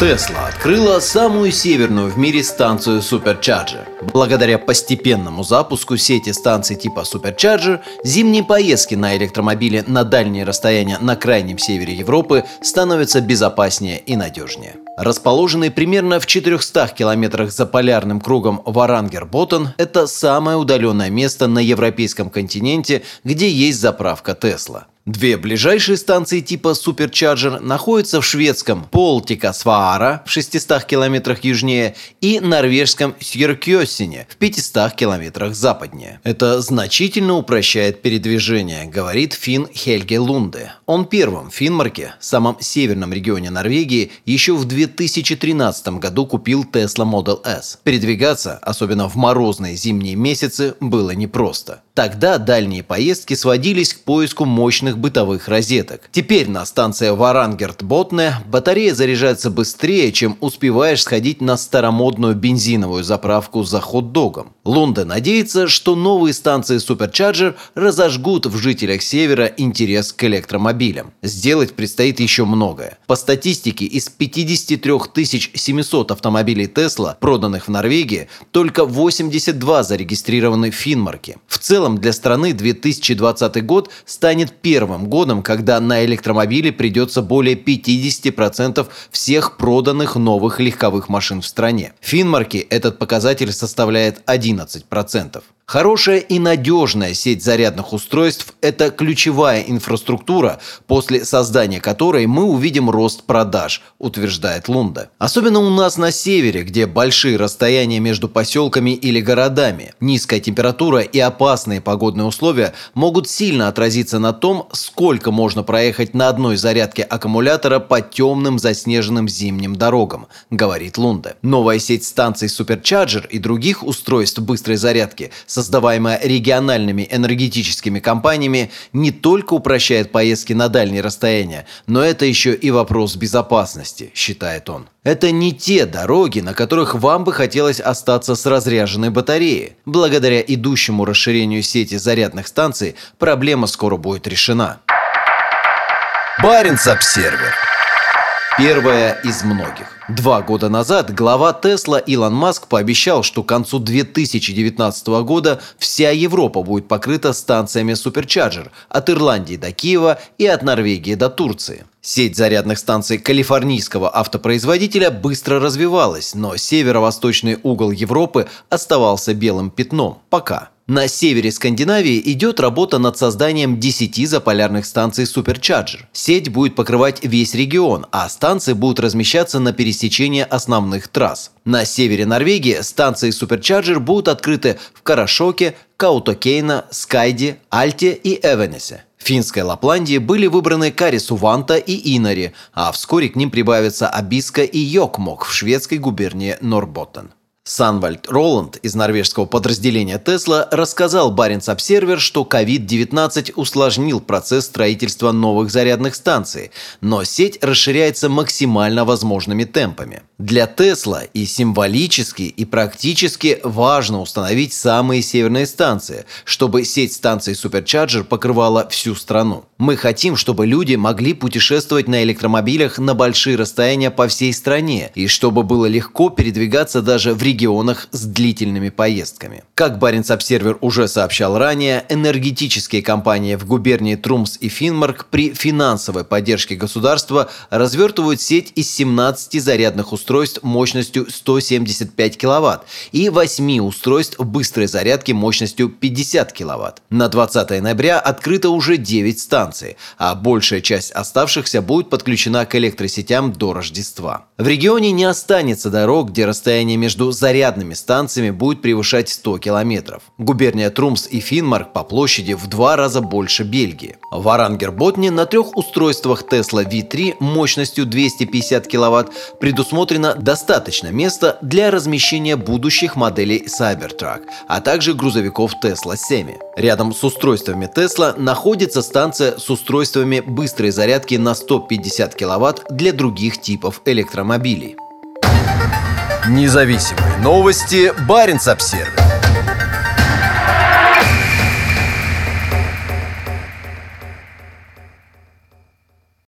Тесла открыла самую северную в мире станцию Supercharger. Благодаря постепенному запуску сети станций типа Supercharger, зимние поездки на электромобиле на дальние расстояния на крайнем севере Европы становятся безопаснее и надежнее. Расположенный примерно в 400 километрах за полярным кругом Варангер-Боттон, это самое удаленное место на европейском континенте, где есть заправка Тесла. Две ближайшие станции типа Supercharger находятся в шведском Полтикасваара в 600 километрах южнее и норвежском Сьеркёсине в 500 километрах западнее. Это значительно упрощает передвижение, говорит фин Хельге Лунде. Он первым в Финмарке, самом северном регионе Норвегии, еще в 2013 году купил Tesla Model S. Передвигаться, особенно в морозные зимние месяцы, было непросто. Тогда дальние поездки сводились к поиску мощных бытовых розеток. Теперь на станции Варангерт-Ботне батарея заряжается быстрее, чем успеваешь сходить на старомодную бензиновую заправку за хот-догом. Лунда надеется, что новые станции Supercharger разожгут в жителях Севера интерес к электромобилям. Сделать предстоит еще многое. По статистике, из 53 700 автомобилей Tesla, проданных в Норвегии, только 82 зарегистрированы в Финмарке. В целом для страны 2020 год станет первым годом, когда на электромобили придется более 50% всех проданных новых легковых машин в стране. В Финмарке этот показатель составляет 11%. 11%. Хорошая и надежная сеть зарядных устройств – это ключевая инфраструктура, после создания которой мы увидим рост продаж, утверждает Лунда. Особенно у нас на севере, где большие расстояния между поселками или городами, низкая температура и опасные погодные условия могут сильно отразиться на том, сколько можно проехать на одной зарядке аккумулятора по темным заснеженным зимним дорогам, говорит Лунда. Новая сеть станций Supercharger и других устройств быстрой зарядки – создаваемая региональными энергетическими компаниями, не только упрощает поездки на дальние расстояния, но это еще и вопрос безопасности, считает он. Это не те дороги, на которых вам бы хотелось остаться с разряженной батареей. Благодаря идущему расширению сети зарядных станций проблема скоро будет решена. Баренц-Обсервер Первая из многих. Два года назад глава Тесла Илон Маск пообещал, что к концу 2019 года вся Европа будет покрыта станциями Supercharger от Ирландии до Киева и от Норвегии до Турции. Сеть зарядных станций калифорнийского автопроизводителя быстро развивалась, но северо-восточный угол Европы оставался белым пятном. Пока. На севере Скандинавии идет работа над созданием 10 заполярных станций Supercharger. Сеть будет покрывать весь регион, а станции будут размещаться на пересечении основных трасс. На севере Норвегии станции Supercharger будут открыты в Карашоке, Каутокейна, Скайде, Альте и Эвенесе. В финской Лапландии были выбраны Каресуванто и Инари, а вскоре к ним прибавятся Абиска и Йокмокк в шведской губернии Норботтен. Санвальд Роланд из норвежского подразделения Тесла рассказал Баренц Обсервер, что COVID-19 усложнил процесс строительства новых зарядных станций, но сеть расширяется максимально возможными темпами. Для Тесла и символически, и практически важно установить самые северные станции, чтобы сеть станций Supercharger покрывала всю страну. Мы хотим, чтобы люди могли путешествовать на электромобилях на большие расстояния по всей стране, и чтобы было легко передвигаться даже в регионах с длительными поездками. Как Баренц Обсервер уже сообщал ранее, энергетические компании в губернии Трумс и Финмарк при финансовой поддержке государства развертывают сеть из 17 зарядных устройств мощностью 175 кВт и 8 устройств быстрой зарядки мощностью 50 кВт. На 20 ноября открыто уже 9 станций, а большая часть оставшихся будет подключена к электросетям до Рождества. В регионе не останется дорог, где расстояние между зарядными станциями будет превышать 100 километров. Губерния Трумс и Финмарк по площади в два раза больше Бельгии. В Арангерботне на трех устройствах Tesla V3 мощностью 250 кВт предусмотрено достаточно места для размещения будущих моделей Cybertruck, а также грузовиков Tesla Semi. Рядом с устройствами Tesla находится станция с устройствами быстрой зарядки на 150 кВт для других типов электромобилей. Независимые новости. Барин обсервис